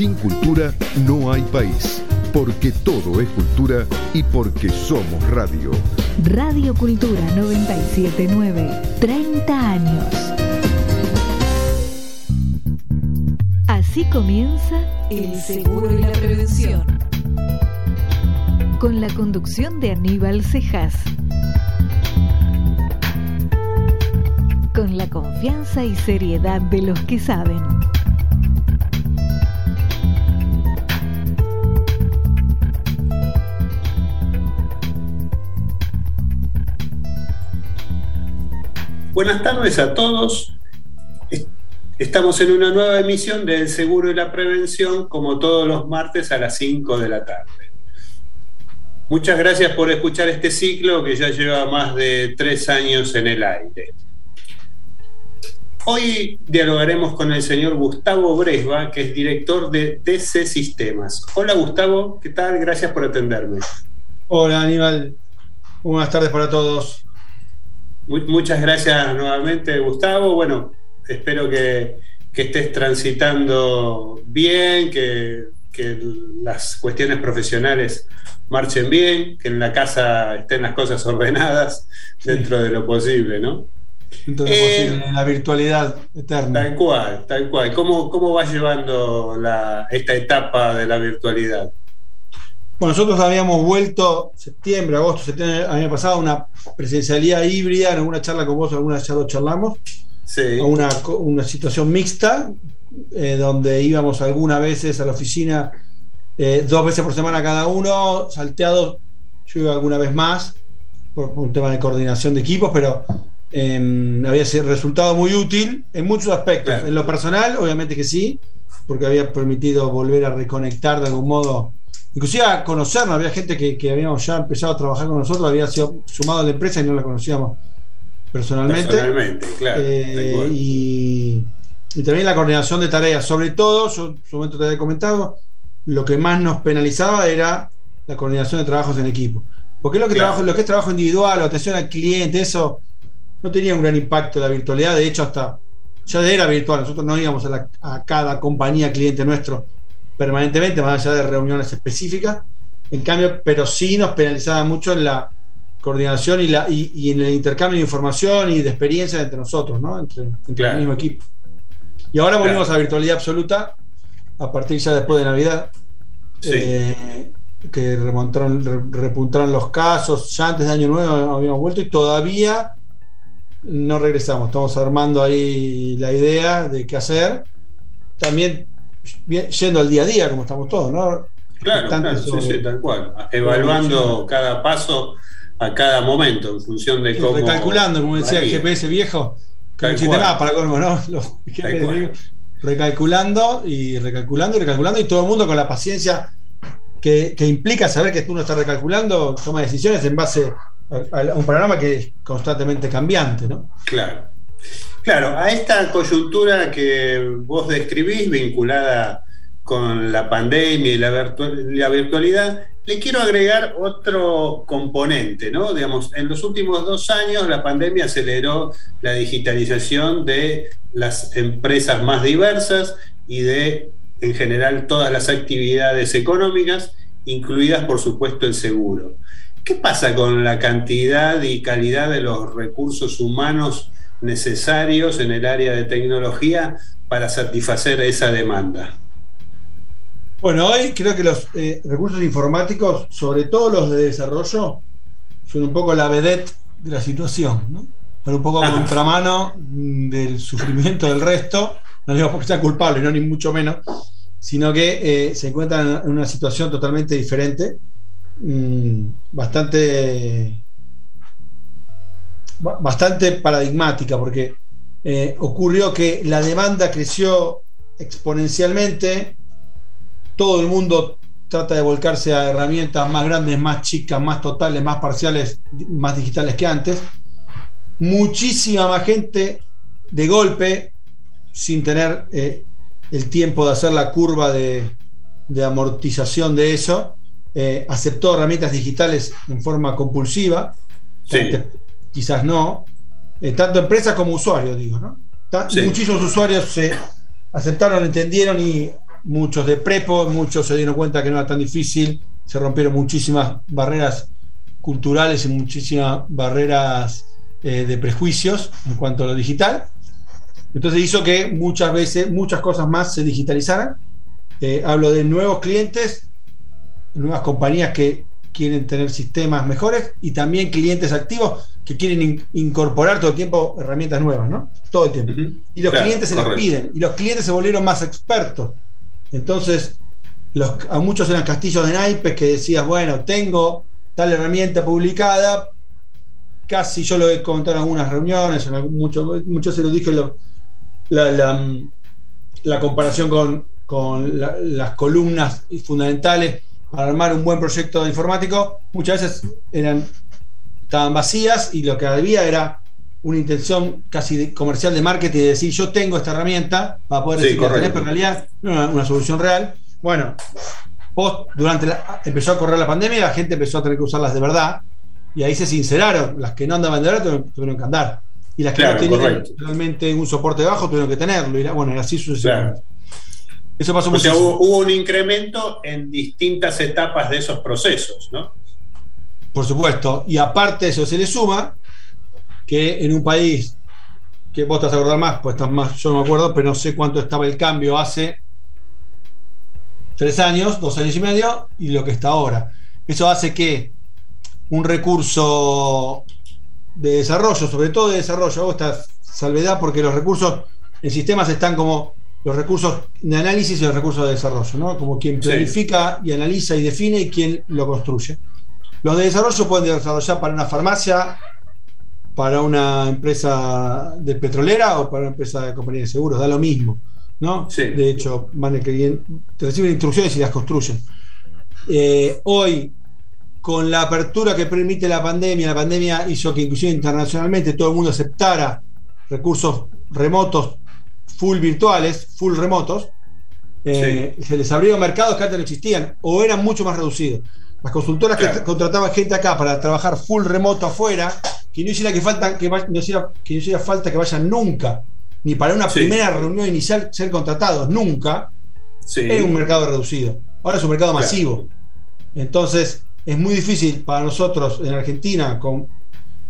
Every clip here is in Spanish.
Sin cultura no hay país, porque todo es cultura y porque somos radio. Radio Cultura 979, 30 años. Así comienza El Seguro y la Prevención. Con la conducción de Aníbal Cejas. Con la confianza y seriedad de los que saben. Buenas tardes a todos. Estamos en una nueva emisión del Seguro y la Prevención, como todos los martes a las 5 de la tarde. Muchas gracias por escuchar este ciclo que ya lleva más de tres años en el aire. Hoy dialogaremos con el señor Gustavo Bresva, que es director de DC Sistemas. Hola Gustavo, ¿qué tal? Gracias por atenderme. Hola Aníbal, buenas tardes para todos. Muchas gracias nuevamente, Gustavo. Bueno, espero que, estés transitando bien, que, las cuestiones profesionales marchen bien, que en la casa estén las cosas ordenadas dentro de lo posible, ¿no? Dentro de lo posible, eh, en la virtualidad eterna. Tal cual, tal cual. ¿Cómo, cómo vas llevando esta etapa de la virtualidad? Bueno, nosotros habíamos vuelto septiembre, agosto, septiembre, había pasado una presencialidad híbrida, en alguna charla con vos, alguna ya lo charlamos, sí. una, una situación mixta, eh, donde íbamos algunas veces a la oficina, eh, dos veces por semana cada uno, salteados, yo iba alguna vez más, por, un tema de coordinación de equipos, pero em, había resultado muy útil en muchos aspectos. En lo personal, obviamente que sí, porque había permitido volver a reconectar de algún modo inclusive a conocernos, había gente que, habíamos ya empezado a trabajar con nosotros, había sido sumado a la empresa y no la conocíamos personalmente. Personalmente, claro. Eh, y, también la coordinación de tareas, sobre todo, yo en su momento te había comentado, lo que más nos penalizaba era la coordinación de trabajos en equipo. Porque lo que, trabajo, lo que es trabajo individual atención al cliente, eso no tenía un gran impacto en la virtualidad, de hecho hasta ya era virtual, nosotros no íbamos a, a cada compañía cliente nuestro permanentemente, más allá de reuniones específicas. En cambio, pero sí nos penalizaba mucho en la coordinación y, la, y, en el intercambio de información y de experiencia entre nosotros, ¿no? entre, el mismo equipo. Y ahora volvimos a virtualidad absoluta, a partir ya después de Navidad, eh, que remontaron, repuntaron los casos, ya antes de Año Nuevo habíamos vuelto y todavía no regresamos, estamos armando ahí la idea de qué hacer. También yendo al día a día, como estamos todos, ¿no? Claro, claro sí, tal cual. Evaluando cada paso a cada momento en función de cómo. Recalculando, como decía el GPS viejo, que no para colmo, ¿no? recalculando y recalculando y recalculando, y todo el mundo con la paciencia que, implica saber que uno está recalculando, toma decisiones en base a, a un panorama que es constantemente cambiante, ¿no? Claro. Claro, a esta coyuntura que vos describís, vinculada con la pandemia y la, virtualidad, le quiero agregar otro componente, ¿no? Digamos, en los últimos dos años la pandemia aceleró la digitalización de las empresas más diversas y de, en general, todas las actividades económicas, incluidas, por supuesto, el seguro. ¿Qué pasa con la cantidad y calidad de los recursos humanos necesarios en el área de tecnología para satisfacer esa demanda? Bueno, hoy creo que los eh, recursos informáticos, sobre todo los de desarrollo, son un poco la vedette de la situación, ¿no? Pero un poco contramano del sufrimiento del resto, no digo porque sean culpables, no ni mucho menos, sino que eh, se encuentran en una situación totalmente diferente, mm, bastante bastante paradigmática, porque eh, ocurrió que la demanda creció exponencialmente, todo el mundo trata de volcarse a herramientas más grandes, más chicas, más totales, más parciales, más digitales que antes. Muchísima más gente de golpe, sin tener eh, el tiempo de hacer la curva de, amortización de eso, eh, aceptó herramientas digitales en forma compulsiva quizás no, eh, tanto empresas como usuarios, digo, ¿no? Muchísimos usuarios se aceptaron, entendieron y muchos de prepo, muchos se dieron cuenta que no era tan difícil, se rompieron muchísimas barreras culturales y muchísimas barreras eh, de prejuicios en cuanto a lo digital. Entonces hizo que muchas veces, muchas cosas más se digitalizaran. Eh, hablo de nuevos clientes, nuevas compañías que quieren tener sistemas mejores y también clientes activos que quieren in- incorporar todo el tiempo herramientas nuevas, ¿no? Todo el tiempo. Y los Claro, clientes se las correcto. piden y los clientes se volvieron más expertos. Entonces, los, a muchos eran castillos de naipes que decías, bueno, tengo tal herramienta publicada, casi yo lo he comentado en algunas reuniones, en algún- mucho, mucho se lo dije, lo- la, la, la comparación con, con la- las columnas fundamentales para armar un buen proyecto informático, muchas veces eran, estaban vacías y lo que había era una intención casi de- comercial de marketing de decir yo tengo esta herramienta para poder Sí, decir que la tenés, correcto. pero en realidad no era una solución real. Bueno, post, durante la, empezó a correr la pandemia y la gente empezó a tener que usarlas de verdad y ahí se sinceraron, las que no andaban de verdad tuvieron, tuvieron que andar y las que Claro, no tenían correcto. realmente un soporte bajo tuvieron que tenerlo y la- bueno, y así sucesivamente. Eso pasó O sea, hubo, hubo un incremento en distintas etapas de esos procesos, ¿no? Por supuesto. Y aparte de eso se le suma que en un país que vos te vas a acordar más, pues estás más, yo no me acuerdo, pero no sé cuánto estaba el cambio hace tres años, dos años y medio, y lo que está ahora. Eso hace que un recurso de desarrollo, sobre todo de desarrollo, hago esta salvedad porque los recursos en sistemas están como los recursos de análisis y los recursos de desarrollo, ¿no? Como quien Sí. planifica y analiza y define y quien lo construye. Los de desarrollo pueden desarrollar para una farmacia, para una empresa de petrolera o para una empresa de compañía de seguros, da lo mismo, ¿no? Sí. De hecho, van a que reciben instrucciones y las construyen. Eh, hoy, con la apertura que permite la pandemia, la pandemia hizo que inclusive internacionalmente todo el mundo aceptara recursos remotos, full virtuales, full remotos, eh, se les abrieron mercados que antes no existían o eran mucho más reducidos. Las consultoras que contrataban gente acá para trabajar full remoto afuera, que no hiciera que falta que, no hiciera, que no hiciera falta que vayan nunca, ni para una Sí. primera reunión inicial ser contratados, nunca, Sí. era un mercado reducido. Ahora es un mercado Claro. masivo. Entonces, es muy difícil para nosotros en Argentina, con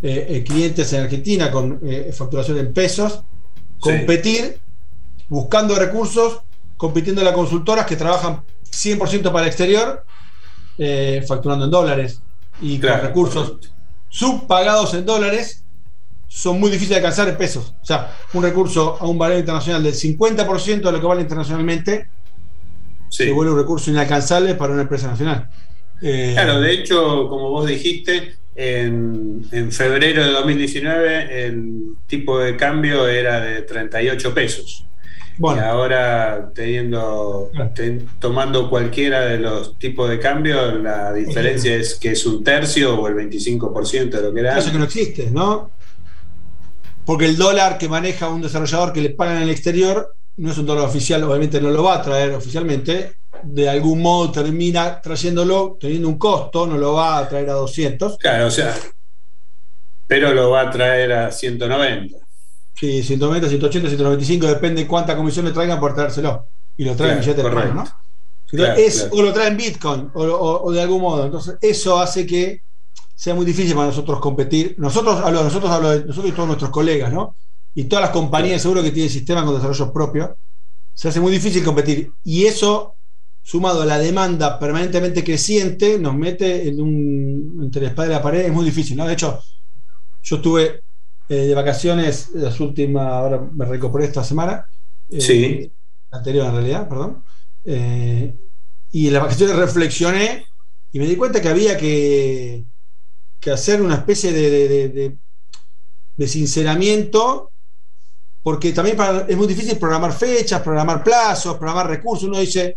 eh, eh, clientes en Argentina, con eh, facturación en pesos, competir buscando recursos, compitiendo las consultoras que trabajan 100% para el exterior, eh, facturando en dólares y Claro, con recursos subpagados en dólares son muy difíciles de alcanzar en pesos. O sea, un recurso a un valor internacional del 50% de lo que vale internacionalmente Sí. se vuelve un recurso inalcanzable para una empresa nacional. Eh, Claro, de hecho, como vos dijiste, en, en febrero de 2019 el tipo de cambio era de 38 pesos. Y bueno, ahora teniendo, ten- tomando cualquiera de los tipos de cambio, la diferencia es que es un tercio o el 25% de lo que era. eso que no existe, ¿no? Porque el dólar que maneja un desarrollador que le pagan en el exterior no es un dólar oficial, obviamente no lo va a traer oficialmente, de algún modo termina trayéndolo, teniendo un costo, no lo va a traer a 200. Claro, o sea, pero lo va a traer a 190. Sí, 190, 180, 195, depende cuánta comisión le traigan por traérselo. Y lo traen Claro, billetes de mano, ¿no? Claro, es, claro. O lo traen Bitcoin, o, o- o de algún modo. Entonces, eso hace que sea muy difícil para nosotros competir. Nosotros hablo, nosotros hablo de nosotros y todos nuestros colegas, ¿no? Y todas las compañías seguro que tienen sistemas con desarrollo propio, se hace muy difícil competir. Y eso, sumado a la demanda permanentemente creciente, nos mete en un, entre la espada y la pared, es muy difícil, ¿no? De hecho, yo estuve eh, de vacaciones las últimas, ahora me recuperé esta semana. eh, Sí. Anterior en realidad, perdón. Eh, y en las vacaciones reflexioné y me di cuenta que había que, que hacer una especie de, de, de- de- de sinceramiento, porque también para- es muy difícil programar fechas, programar plazos, programar recursos. Uno dice,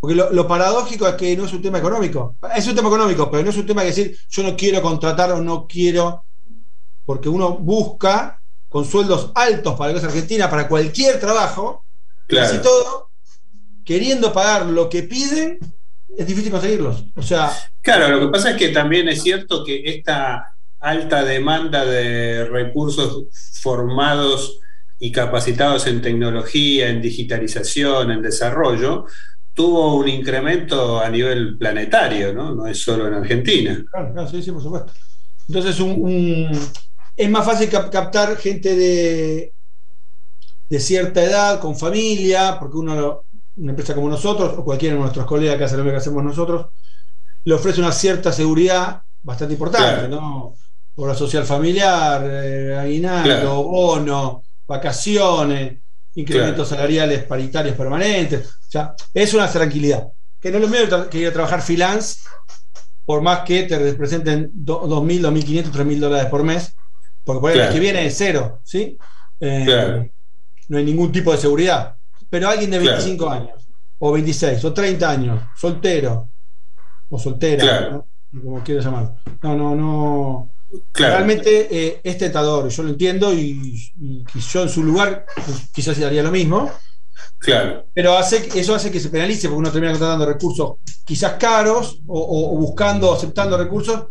porque lo, lo paradójico es que no es un tema económico. Es un tema económico, pero no es un tema de decir yo no quiero contratar o no quiero, porque uno busca con sueldos altos para la cosa argentina, para cualquier trabajo, Claro. todo, queriendo pagar lo que piden, es difícil conseguirlos. O sea, Claro, lo que pasa es que también es cierto que esta alta demanda de recursos formados y capacitados en tecnología, en digitalización, en desarrollo, tuvo un incremento a nivel planetario, ¿no? No es solo en Argentina. Claro, claro sí, sí, por supuesto. Entonces, es más fácil captar gente de, de cierta edad, con familia, porque uno, una empresa como nosotros, o cualquiera de nuestros colegas que hace lo que hacemos nosotros, le ofrece una cierta seguridad bastante importante, ¿no? Obra social familiar, eh, aguinaldo, bono, vacaciones, incrementos salariales paritarios permanentes. O sea, es una tranquilidad. Que no es lo mismo que ir a trabajar freelance, por más que te representen 2.000, 2.500, 3.000 dólares por mes, porque por el que viene es cero, ¿sí? Eh, no hay ningún tipo de seguridad. Pero alguien de 25 años, o 26, o 30 años, soltero, o soltera, como quieras llamarlo. No, no, no. Realmente eh, es tentador, yo lo entiendo y, yo en su lugar pues, quizás haría lo mismo. Claro. Pero hace, eso hace que se penalice porque uno termina contratando recursos quizás caros o, buscando, aceptando recursos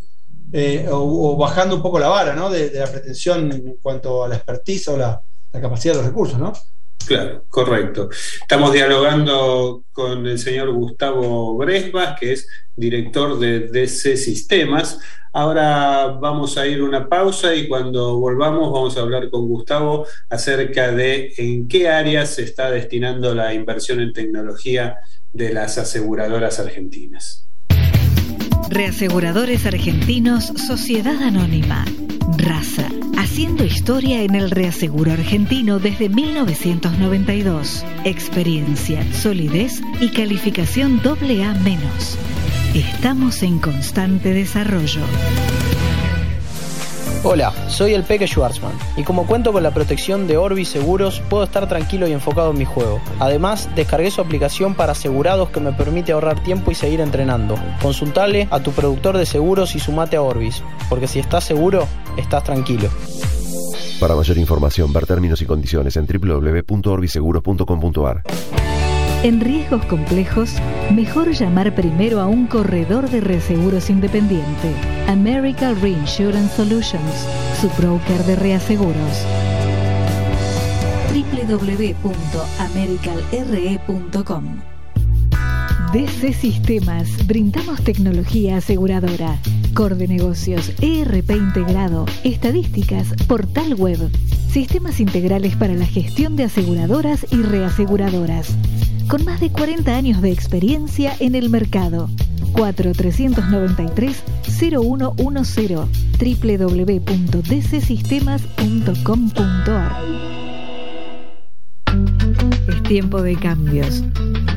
eh, o, bajando un poco la vara ¿no? de, la pretensión en cuanto a la expertise o la, capacidad de los recursos, ¿no? Claro, correcto. Estamos dialogando con el señor Gustavo Bresbas, que es director de DC Sistemas. Ahora vamos a ir una pausa y cuando volvamos vamos a hablar con Gustavo acerca de en qué áreas se está destinando la inversión en tecnología de las aseguradoras argentinas. Reaseguradores Argentinos Sociedad Anónima. Raza. Haciendo historia en el reaseguro argentino desde 1992. Experiencia, solidez y calificación AA-. Estamos en constante desarrollo. Hola, soy el Peque Schwarzman y como cuento con la protección de Orbis Seguros, puedo estar tranquilo y enfocado en mi juego. Además, descargué su aplicación para asegurados que me permite ahorrar tiempo y seguir entrenando. Consultale a tu productor de seguros y sumate a Orbis, porque si estás seguro, estás tranquilo. Para mayor información, ver términos y condiciones en www.orbiseguros.com.ar. En riesgos complejos, mejor llamar primero a un corredor de reaseguros independiente. American Reinsurance Solutions, su broker de reaseguros. www.americalre.com DC Sistemas, brindamos tecnología aseguradora, core de negocios, ERP integrado, estadísticas, portal web, sistemas integrales para la gestión de aseguradoras y reaseguradoras con más de 40 años de experiencia en el mercado. 4393-0110 www.dcsistemas.com.ar Es tiempo de cambios.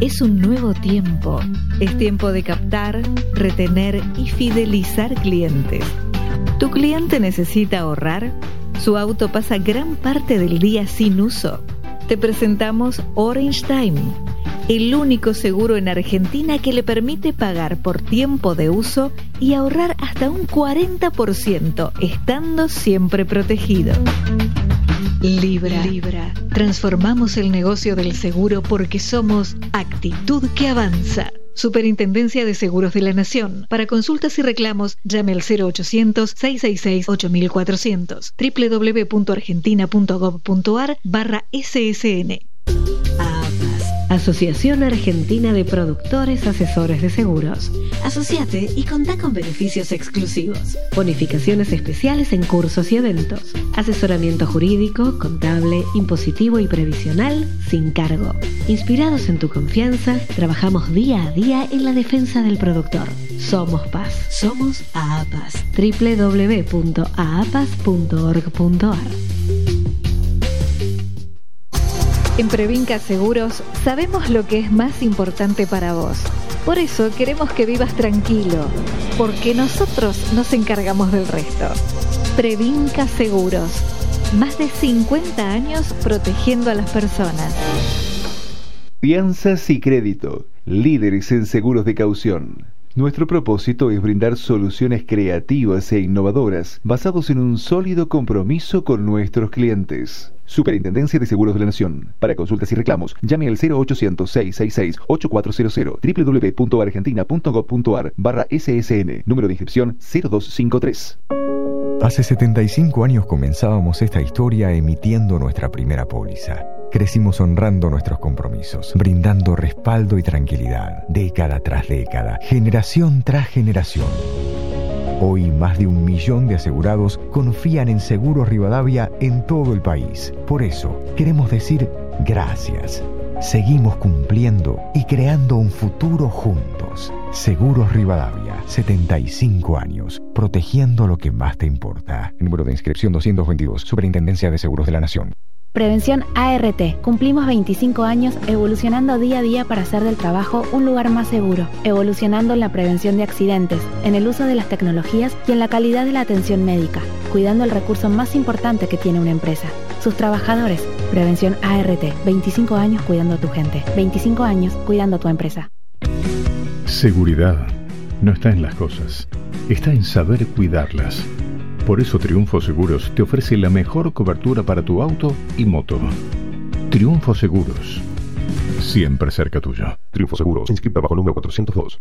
Es un nuevo tiempo. Es tiempo de captar, retener y fidelizar clientes. ¿Tu cliente necesita ahorrar? ¿Su auto pasa gran parte del día sin uso? Te presentamos Orange Time el único seguro en Argentina que le permite pagar por tiempo de uso y ahorrar hasta un 40%, estando siempre protegido. Libra. Libra. Transformamos el negocio del seguro porque somos actitud que avanza. Superintendencia de Seguros de la Nación. Para consultas y reclamos, llame al 0800-666-8400 www.argentina.gov.ar barra SSN. Asociación Argentina de Productores Asesores de Seguros. Asociate y contá con beneficios exclusivos. Bonificaciones especiales en cursos y eventos. Asesoramiento jurídico, contable, impositivo y previsional sin cargo. Inspirados en tu confianza, trabajamos día a día en la defensa del productor. Somos Paz. Somos AAPAS. www.aapas.org.ar en Previnca Seguros sabemos lo que es más importante para vos. Por eso queremos que vivas tranquilo, porque nosotros nos encargamos del resto. Previnca Seguros. Más de 50 años protegiendo a las personas. Fianzas y crédito. Líderes en seguros de caución. Nuestro propósito es brindar soluciones creativas e innovadoras basados en un sólido compromiso con nuestros clientes. Superintendencia de Seguros de la Nación. Para consultas y reclamos, llame al 0800-666-8400 www.argentina.gov.ar barra SSN, número de inscripción 0253. Hace 75 años comenzábamos esta historia emitiendo nuestra primera póliza. Crecimos honrando nuestros compromisos, brindando respaldo y tranquilidad, década tras década, generación tras generación. Hoy más de un millón de asegurados confían en Seguros Rivadavia en todo el país. Por eso, queremos decir gracias. Seguimos cumpliendo y creando un futuro juntos. Seguros Rivadavia, 75 años, protegiendo lo que más te importa. Número de inscripción 222, Superintendencia de Seguros de la Nación. Prevención ART. Cumplimos 25 años evolucionando día a día para hacer del trabajo un lugar más seguro, evolucionando en la prevención de accidentes, en el uso de las tecnologías y en la calidad de la atención médica, cuidando el recurso más importante que tiene una empresa, sus trabajadores. Prevención ART. 25 años cuidando a tu gente, 25 años cuidando a tu empresa. Seguridad no está en las cosas, está en saber cuidarlas. Por eso Triunfo Seguros te ofrece la mejor cobertura para tu auto y moto. Triunfo Seguros. Siempre cerca tuyo. Triunfo Seguros, inscrita bajo número 402.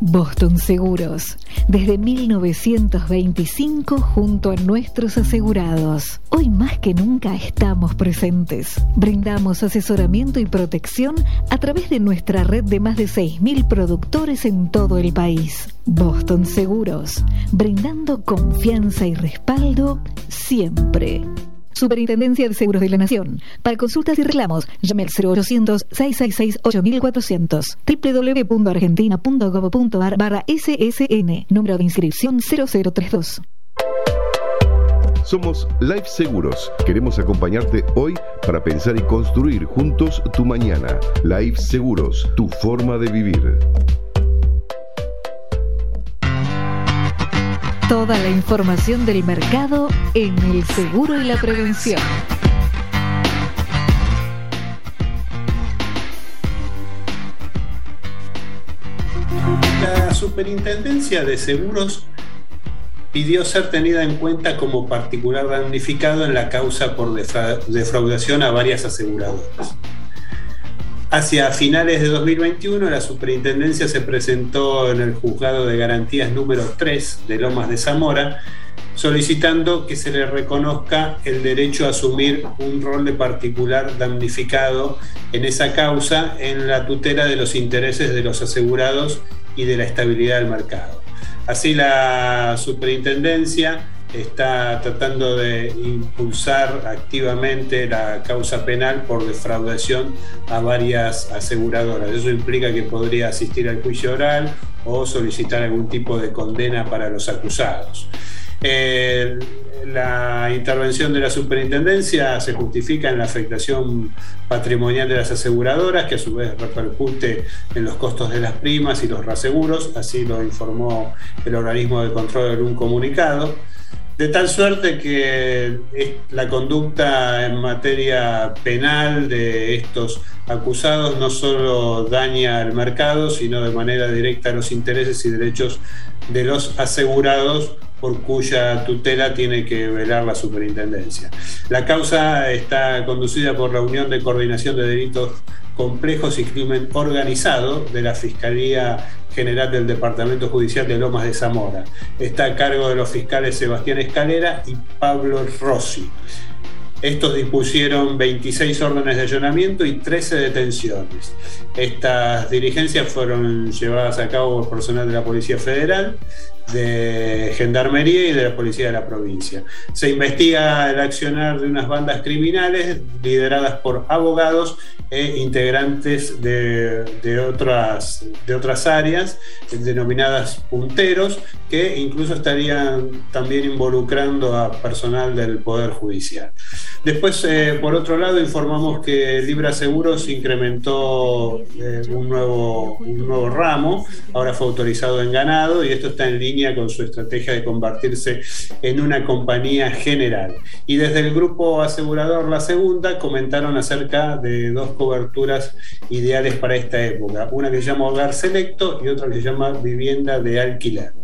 Boston Seguros, desde 1925 junto a nuestros asegurados. Hoy más que nunca estamos presentes. Brindamos asesoramiento y protección a través de nuestra red de más de 6.000 productores en todo el país. Boston Seguros, brindando confianza y respaldo siempre. Superintendencia de Seguros de la Nación. Para consultas y reclamos, llame al 0800-666-8400. www.argentina.gov.ar barra SSN. Número de inscripción 0032. Somos Life Seguros. Queremos acompañarte hoy para pensar y construir juntos tu mañana. Life Seguros, tu forma de vivir. Toda la información del mercado en el seguro y la prevención. La Superintendencia de Seguros pidió ser tenida en cuenta como particular damnificado en la causa por defraudación a varias aseguradoras. Hacia finales de 2021, la superintendencia se presentó en el juzgado de garantías número 3 de Lomas de Zamora, solicitando que se le reconozca el derecho a asumir un rol de particular damnificado en esa causa en la tutela de los intereses de los asegurados y de la estabilidad del mercado. Así la superintendencia está tratando de impulsar activamente la causa penal por defraudación a varias aseguradoras. Eso implica que podría asistir al juicio oral o solicitar algún tipo de condena para los acusados. Eh, la intervención de la superintendencia se justifica en la afectación patrimonial de las aseguradoras, que a su vez repercute en los costos de las primas y los reaseguros, así lo informó el organismo de control en un comunicado. De tal suerte que la conducta en materia penal de estos acusados no solo daña al mercado, sino de manera directa los intereses y derechos de los asegurados por cuya tutela tiene que velar la superintendencia. La causa está conducida por la Unión de Coordinación de Delitos Complejos y Crimen Organizado de la Fiscalía General del Departamento Judicial de Lomas de Zamora. Está a cargo de los fiscales Sebastián Escalera y Pablo Rossi. Estos dispusieron 26 órdenes de allanamiento y 13 detenciones. Estas diligencias fueron llevadas a cabo por personal de la Policía Federal, de Gendarmería y de la Policía de la provincia. Se investiga el accionar de unas bandas criminales lideradas por abogados e integrantes de, otras, de otras áreas, denominadas punteros, que incluso estarían también involucrando a personal del Poder Judicial. Después, eh, por otro lado, informamos que Libra Seguros incrementó eh, un, nuevo, un nuevo ramo, ahora fue autorizado en ganado y esto está en línea con su estrategia de convertirse en una compañía general. Y desde el grupo asegurador La Segunda comentaron acerca de dos coberturas ideales para esta época, una que se llama Hogar Selecto y otra que se llama Vivienda de Alquiler.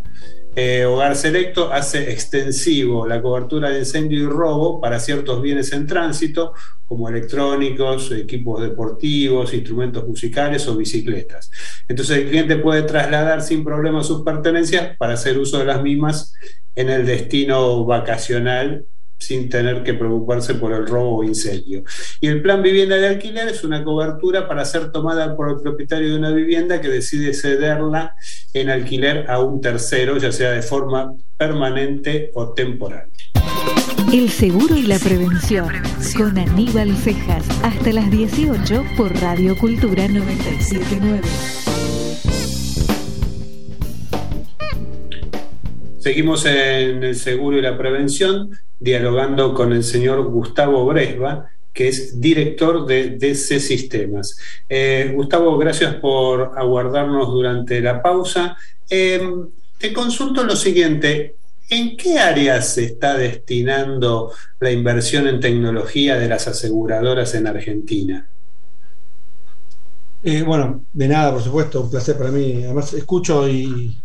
Eh, Hogar Selecto hace extensivo la cobertura de incendio y robo para ciertos bienes en tránsito, como electrónicos, equipos deportivos, instrumentos musicales o bicicletas. Entonces el cliente puede trasladar sin problema sus pertenencias para hacer uso de las mismas en el destino vacacional sin tener que preocuparse por el robo o incendio. Y el plan vivienda de alquiler es una cobertura para ser tomada por el propietario de una vivienda que decide cederla en alquiler a un tercero, ya sea de forma permanente o temporal. El seguro y la prevención con Aníbal Cejas hasta las 18 por Radio Cultura 979. Seguimos en el seguro y la prevención dialogando con el señor Gustavo Bresba, que es director de DC Sistemas. Eh, Gustavo, gracias por aguardarnos durante la pausa. Em, te consulto lo siguiente, ¿en qué áreas se está destinando la inversión en tecnología de las aseguradoras en Argentina? Eh, bueno, de nada, por supuesto, un placer para mí. Además, escucho y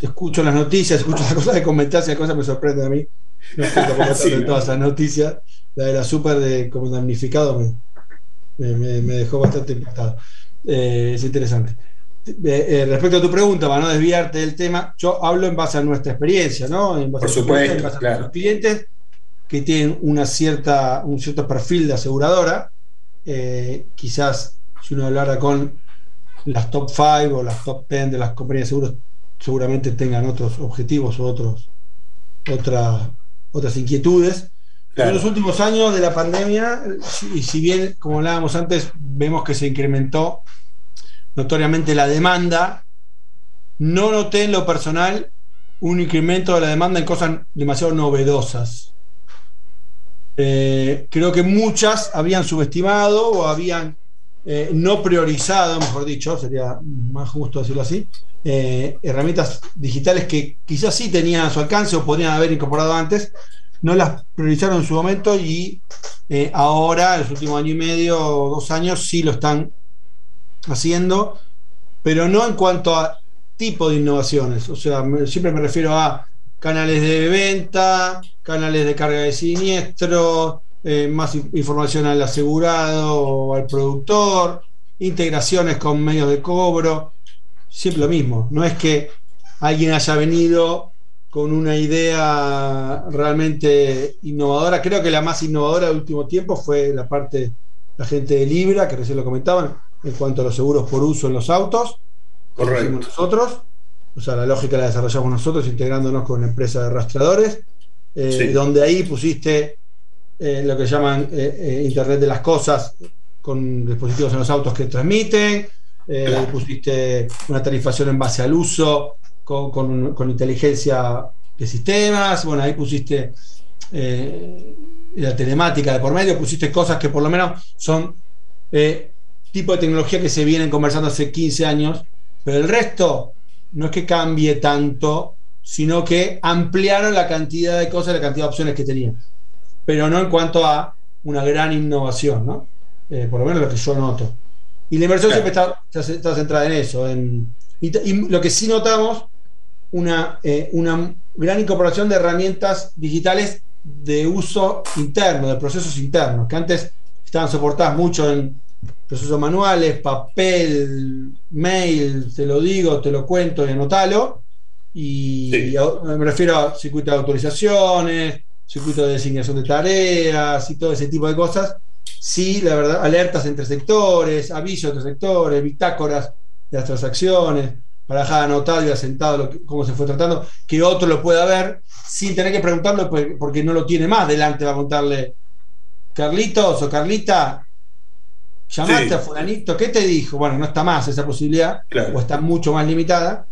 escucho las noticias, escucho las cosas de comentar, si las cosas me sorprenden a mí. No sé cómo sí, todas las noticias. La de la super de como damnificado me, me, dejó bastante impactado. Eh, es interesante. Eh, eh, respecto a tu pregunta, para no desviarte del tema, yo hablo en base a nuestra experiencia, ¿no? En base Por supuesto, en base claro. a los clientes que tienen una cierta, un cierto perfil de aseguradora. quizás si uno hablara con las top 5 o las top 10 de las compañías de seguros, seguramente tengan otros objetivos o otros, otra, otras inquietudes. En los últimos años de la pandemia, y si bien, como hablábamos antes, vemos que se incrementó notoriamente la demanda, no noté en lo personal un incremento de la demanda en cosas demasiado novedosas. Eh, creo que muchas habían subestimado o habían eh, no priorizado, mejor dicho, sería más justo decirlo así, eh, herramientas digitales que quizás sí tenían a su alcance o podrían haber incorporado antes, no las priorizaron en su momento y eh, ahora, en los últimos año y medio o dos años, sí lo están haciendo, pero no en cuanto a tipo de innovaciones. O sea, siempre me refiero a canales de venta, canales de carga de siniestro, eh, más información al asegurado o al productor, integraciones con medios de cobro, siempre lo mismo. No es que alguien haya venido con una idea realmente innovadora. Creo que la más innovadora del último tiempo fue la parte, la gente de Libra, que recién lo comentaban, en cuanto a los seguros por uso en los autos. Correcto. Nosotros, o sea, la lógica la desarrollamos nosotros integrándonos con una empresa de rastreadores, eh, sí. donde ahí pusiste eh, lo que llaman eh, Internet de las Cosas con dispositivos en los autos que transmiten, claro. pusiste una tarifación en base al uso, con, con, con, inteligencia de sistemas, bueno, ahí pusiste eh, la telemática de por medio, pusiste cosas que por lo menos son eh, tipo de tecnología que se vienen conversando hace 15 años, pero el resto no es que cambie tanto, sino que ampliaron la cantidad de cosas, la cantidad de opciones que tenían, pero no en cuanto a una gran innovación, ¿no? Eh, por lo menos lo que yo noto. Y la inversión claro. siempre está, está, centrada en eso. En, y, y, lo que sí notamos una, eh, una gran incorporación de herramientas digitales de uso interno, de procesos internos, que antes estaban soportadas mucho en procesos manuales, papel, mail, te lo digo, te lo cuento y anotalo. Y, sí. y me refiero a circuitos de autorizaciones, circuitos de designación de tareas y todo ese tipo de cosas. Sí, la verdad, alertas entre sectores, avisos entre sectores, bitácoras de las transacciones para dejar anotado y asentado lo que, cómo se fue tratando, que otro lo pueda ver sin tener que preguntarlo porque no lo tiene más delante, va a contarle, Carlitos o Carlita, llamaste sí. a fulanito, ¿qué te dijo? Bueno, no está más esa posibilidad, claro. o está mucho más limitada,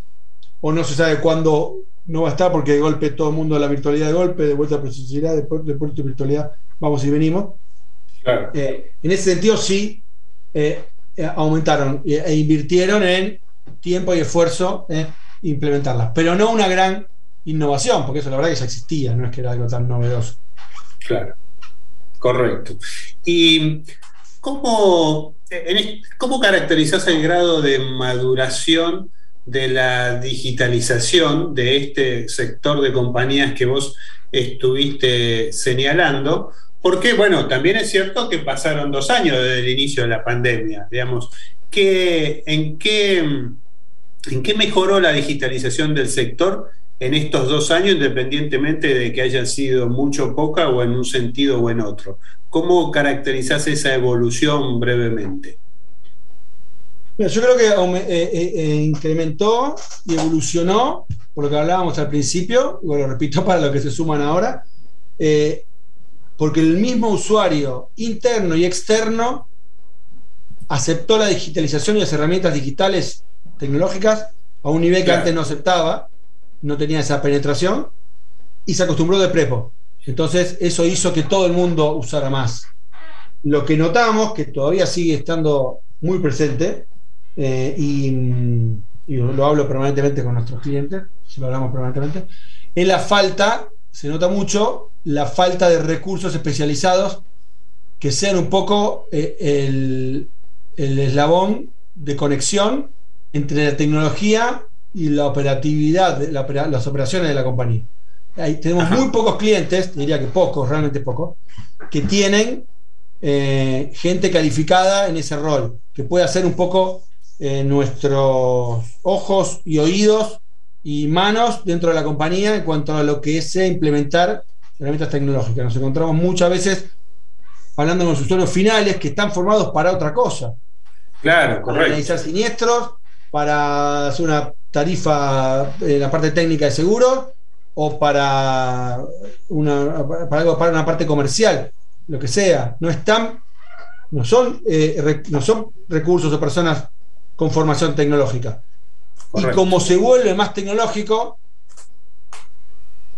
o no se sabe cuándo no va a estar porque de golpe todo el mundo la virtualidad de golpe, de vuelta a presencialidad, de puerto de virtualidad, vamos y venimos. Claro. Eh, en ese sentido sí eh, aumentaron e invirtieron en tiempo y esfuerzo en implementarlas, pero no una gran innovación, porque eso la verdad que ya existía, no es que era algo tan novedoso. Claro, correcto. ¿Y cómo, cómo caracterizas el grado de maduración de la digitalización de este sector de compañías que vos estuviste señalando? Porque, bueno, también es cierto que pasaron dos años desde el inicio de la pandemia, digamos, ¿qué, ¿en qué ¿En qué mejoró la digitalización del sector en estos dos años, independientemente de que haya sido mucho poca o en un sentido o en otro. ¿Cómo caracterizás esa evolución brevemente? Yo creo que eh, eh, eh, incrementó y evolucionó, por lo que hablábamos al principio, y lo repito para los que se suman ahora, porque el mismo usuario interno y externo aceptó la digitalización y las herramientas digitales tecnológicas a un nivel que antes no aceptaba, no tenía esa penetración, y se acostumbró de prepo. Entonces eso hizo que todo el mundo usara más. Lo que notamos, que todavía sigue estando muy presente, eh, y, lo hablo permanentemente con nuestros clientes, si lo hablamos permanentemente, es la falta, se nota mucho, la falta de recursos especializados que sean un poco eh, el, el eslabón de conexión entre la tecnología y la operatividad, de las operaciones de la compañía. Ahí tenemos muy pocos clientes, diría que pocos, realmente pocos, que tienen eh, gente calificada en ese rol, que puede hacer un poco eh, nuestros ojos y oídos y manos dentro de la compañía en cuanto a lo que es eh, implementar herramientas tecnológicas. Nos encontramos muchas veces hablando con los usuarios finales que están formados para otra cosa. Claro, correcto. Para analizar siniestros, para hacer una tarifa en la parte técnica de seguro o para una, para, para una parte comercial, lo que sea. No están, no son, eh, no son recursos o personas con formación tecnológica. Y como se vuelve más tecnológico,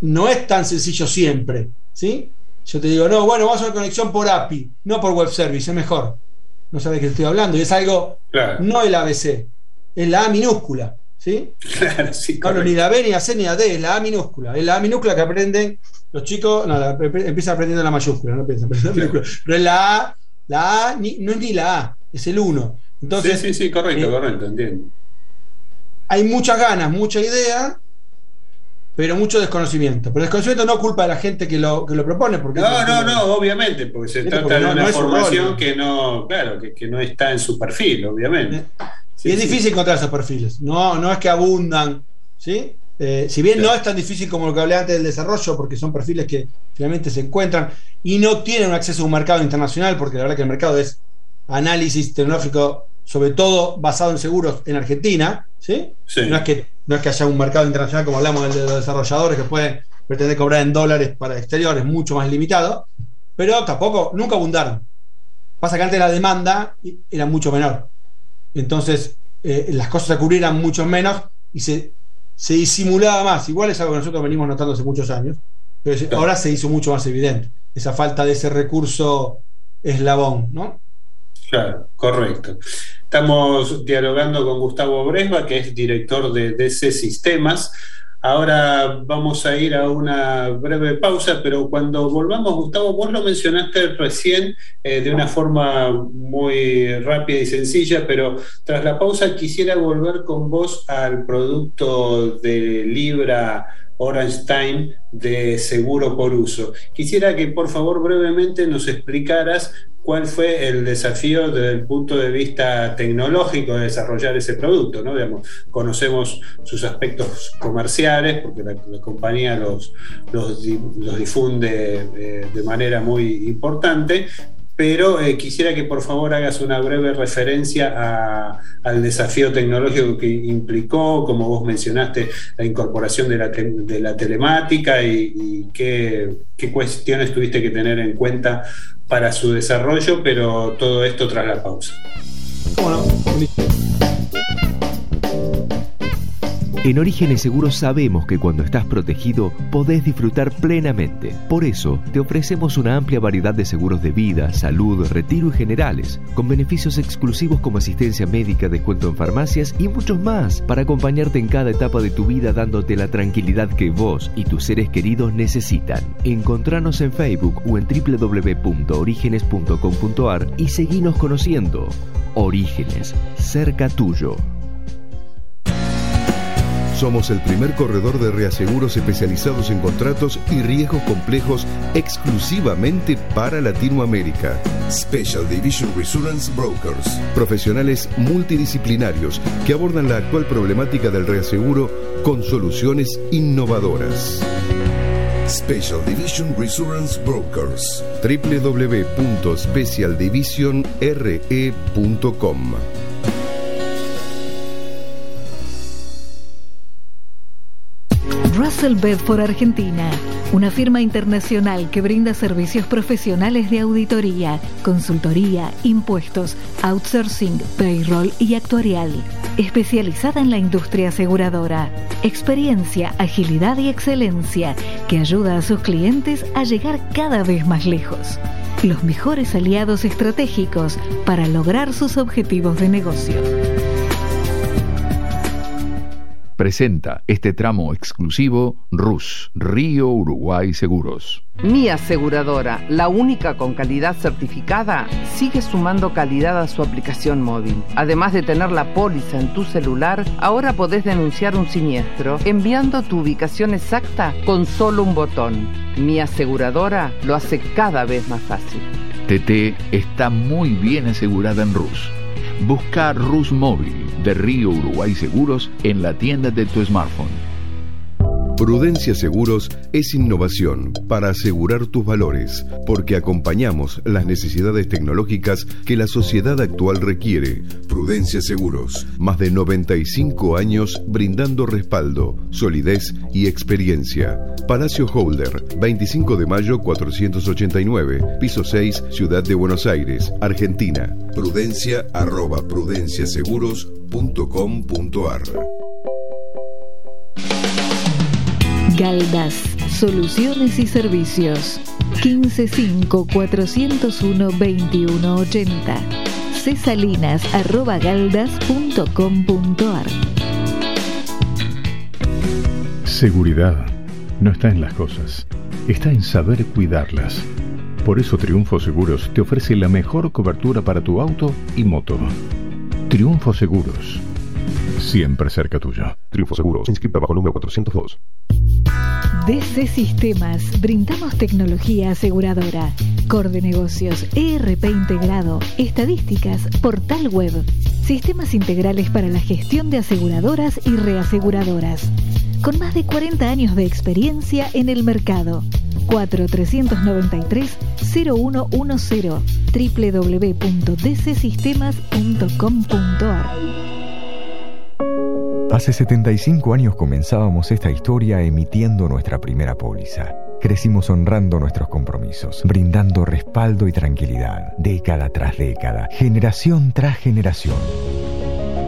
no es tan sencillo siempre. ¿sí? Yo te digo, no, bueno, vamos a una conexión por API, no por web service, es mejor. No sabes de qué estoy hablando. Y es algo, no el ABC, es la A minúscula. ¿sí? Claro, sí, ni la B, ni la C, ni la D, es la A minúscula. Es la A minúscula que aprenden los chicos, no, empiezan aprendiendo la mayúscula, no piensan, pero es la A, la A no es ni la A, es el 1 sí, sí, sí, correcto, eh, correcto, entiendo. Hay muchas ganas, mucha idea, pero mucho desconocimiento. Pero desconocimiento no culpa de la gente que lo, que lo propone. Porque no, no, no, obviamente, porque se trata de una formación que no, claro, que, no está en su perfil, obviamente. Eh, y es difícil encontrar esos perfiles. No, no es que abundan, ¿sí? Eh, si bien no es tan difícil como lo que hablé antes del desarrollo, porque son perfiles que finalmente se encuentran y no tienen acceso a un mercado internacional, porque la verdad que el mercado es análisis tecnológico, sobre todo basado en seguros en Argentina, ¿sí? No, es que, no es que haya un mercado internacional como hablamos de los desarrolladores que pueden pretender cobrar en dólares para exteriores mucho más limitado, pero tampoco, nunca abundaron. Pasa que antes la demanda era mucho menor. Entonces, eh, las cosas se cubrieran mucho menos y se, se disimulaba más. Igual es algo que nosotros venimos notando hace muchos años, pero ahora se hizo mucho más evidente. Esa falta de ese recurso eslabón, ¿no? Claro, correcto. Estamos dialogando con Gustavo Bresba, que es director de DC Sistemas. Ahora vamos a ir a una breve pausa, pero cuando volvamos, Gustavo, vos lo mencionaste recién eh, de una forma muy rápida y sencilla, pero tras la pausa quisiera volver con vos al producto de Libra Orange Time de seguro por uso. Quisiera que por favor brevemente nos explicaras cuál fue el desafío desde el punto de vista tecnológico de desarrollar ese producto. ¿no? conocemos sus aspectos comerciales, porque la, compañía los, difunde eh, de manera muy importante, pero eh, quisiera que por favor hagas una breve referencia al desafío tecnológico que implicó, como vos mencionaste, la incorporación de la, de la telemática y, qué, cuestiones tuviste que tener en cuenta para su desarrollo, pero todo esto tras la pausa. Bueno, En Orígenes Seguros sabemos que cuando estás protegido podés disfrutar plenamente. Por eso te ofrecemos una amplia variedad de seguros de vida, salud, retiro y generales, con beneficios exclusivos como asistencia médica, descuento en farmacias y muchos más para acompañarte en cada etapa de tu vida dándote la tranquilidad que vos y tus seres queridos necesitan. Encontranos en Facebook o en www.orígenes.com.ar y seguinos conociendo. Orígenes, cerca tuyo. Somos el primer corredor de reaseguros especializados en contratos y riesgos complejos exclusivamente para Latinoamérica. Special Division Reassurance Brokers. Profesionales multidisciplinarios que abordan la actual problemática del reaseguro con soluciones innovadoras. Special Division Reassurance Brokers. www.specialdivisionre.com Russell Bedford Argentina, una firma internacional que brinda servicios profesionales de auditoría, consultoría, impuestos, outsourcing, payroll y actuarial, especializada en la industria aseguradora. Experiencia, agilidad y excelencia que ayuda a sus clientes a llegar cada vez más lejos. Los mejores aliados estratégicos para lograr sus objetivos de negocio presenta este tramo exclusivo RUS, Río Uruguay Seguros. Mi aseguradora, la única con calidad certificada, sigue sumando calidad a su aplicación móvil. Además de tener la póliza en tu celular, ahora podés denunciar un siniestro enviando tu ubicación exacta con solo un botón. Mi aseguradora lo hace cada vez más fácil. TT está muy bien asegurada en RUS Busca Rus Móvil de Río Uruguay Seguros en la tienda de tu smartphone. Prudencia Seguros es innovación para asegurar tus valores, porque acompañamos las necesidades tecnológicas que la sociedad actual requiere. Prudencia Seguros, más de 95 años brindando respaldo, solidez y experiencia. Palacio Holder, 25 de mayo 489, piso 6, Ciudad de Buenos Aires, Argentina. Prudencia arroba prudenciaseguros.com.ar Galdas, Soluciones y Servicios. 155-401-2180. cesalinas.galdas.com.ar Seguridad no está en las cosas, está en saber cuidarlas. Por eso Triunfo Seguros te ofrece la mejor cobertura para tu auto y moto. Triunfo Seguros. Siempre cerca tuyo. Triunfo Seguros, inscrita bajo número 402. DC Sistemas, brindamos tecnología aseguradora, core de negocios, ERP integrado, estadísticas, portal web, sistemas integrales para la gestión de aseguradoras y reaseguradoras, con más de 40 años de experiencia en el mercado. 4393-0110 www.dcsistemas.com.ar Hace 75 años comenzábamos esta historia emitiendo nuestra primera póliza. Crecimos honrando nuestros compromisos, brindando respaldo y tranquilidad, década tras década, generación tras generación.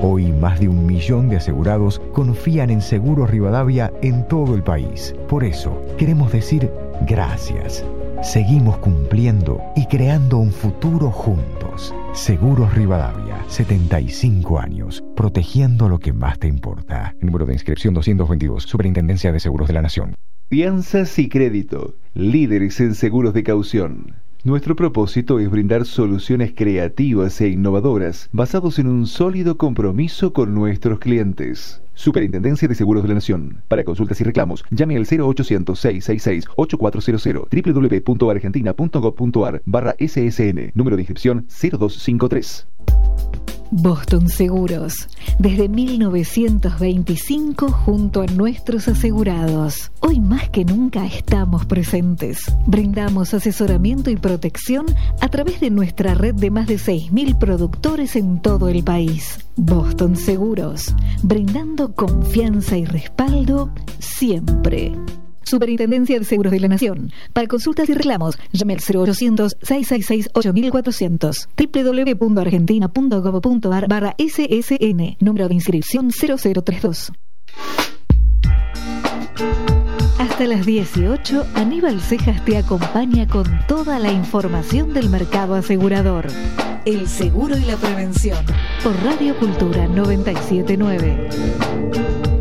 Hoy más de un millón de asegurados confían en Seguros Rivadavia en todo el país. Por eso, queremos decir gracias. Seguimos cumpliendo y creando un futuro juntos. Seguros Rivadavia, 75 años, protegiendo lo que más te importa. Número de inscripción 222, Superintendencia de Seguros de la Nación. Fianzas y crédito, líderes en seguros de caución. Nuestro propósito es brindar soluciones creativas e innovadoras basados en un sólido compromiso con nuestros clientes. Superintendencia de Seguros de la Nación. Para consultas y reclamos, llame al 0800-666-8400 www.argentina.gov.ar barra SSN, número de inscripción 0253. Boston Seguros, desde 1925 junto a nuestros asegurados. Hoy más que nunca estamos presentes. Brindamos asesoramiento y protección a través de nuestra red de más de 6.000 productores en todo el país. Boston Seguros, brindando confianza y respaldo siempre. Superintendencia de Seguros de la Nación. Para consultas y reclamos, llame al 0800-666-8400. www.argentina.gov.ar barra SSN. Número de inscripción 0032. Hasta las 18, Aníbal Cejas te acompaña con toda la información del mercado asegurador. El seguro y la prevención. Por Radio Cultura 979.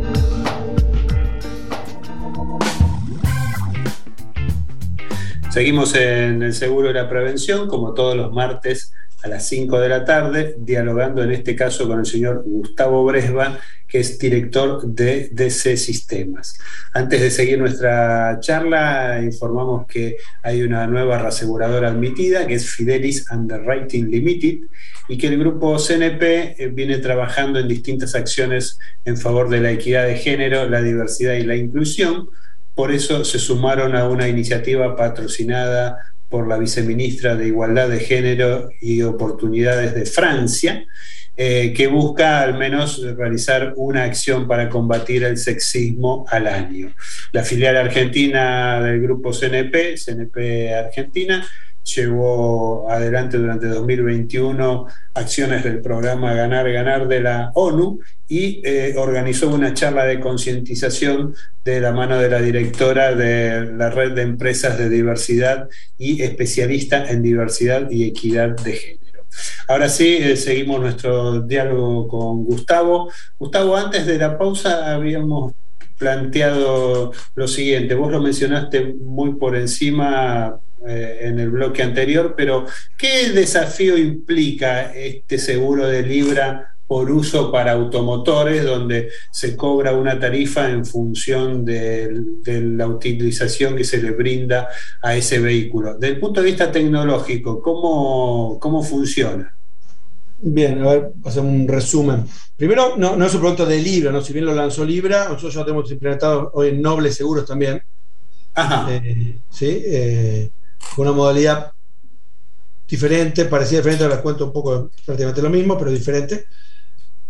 Seguimos en el seguro de la prevención, como todos los martes a las 5 de la tarde, dialogando en este caso con el señor Gustavo Bresba, que es director de DC Sistemas. Antes de seguir nuestra charla, informamos que hay una nueva reaseguradora admitida, que es Fidelis Underwriting Limited, y que el grupo CNP eh, viene trabajando en distintas acciones en favor de la equidad de género, la diversidad y la inclusión. Por eso se sumaron a una iniciativa patrocinada por la viceministra de Igualdad de Género y Oportunidades de Francia, eh, que busca al menos realizar una acción para combatir el sexismo al año. La filial argentina del grupo CNP, CNP Argentina, llevó adelante durante 2021 acciones del programa Ganar, Ganar de la ONU y eh, organizó una charla de concientización de la mano de la directora de la red de empresas de diversidad y especialista en diversidad y equidad de género. Ahora sí, eh, seguimos nuestro diálogo con Gustavo. Gustavo, antes de la pausa habíamos planteado lo siguiente, vos lo mencionaste muy por encima eh, en el bloque anterior, pero ¿qué desafío implica este seguro de Libra por uso para automotores, donde se cobra una tarifa en función de, la utilización que se le brinda a ese vehículo? Desde el punto de vista tecnológico, ¿cómo, cómo funciona? Bien, a ver, hacer un resumen. Primero, no, es un producto de Libra, ¿no? si bien lo lanzó Libra, nosotros ya lo tenemos implementado hoy en Noble Seguros también. Ajá. Eh, sí, eh, una modalidad diferente, parecida diferente, ahora les cuento un poco prácticamente lo mismo, pero diferente.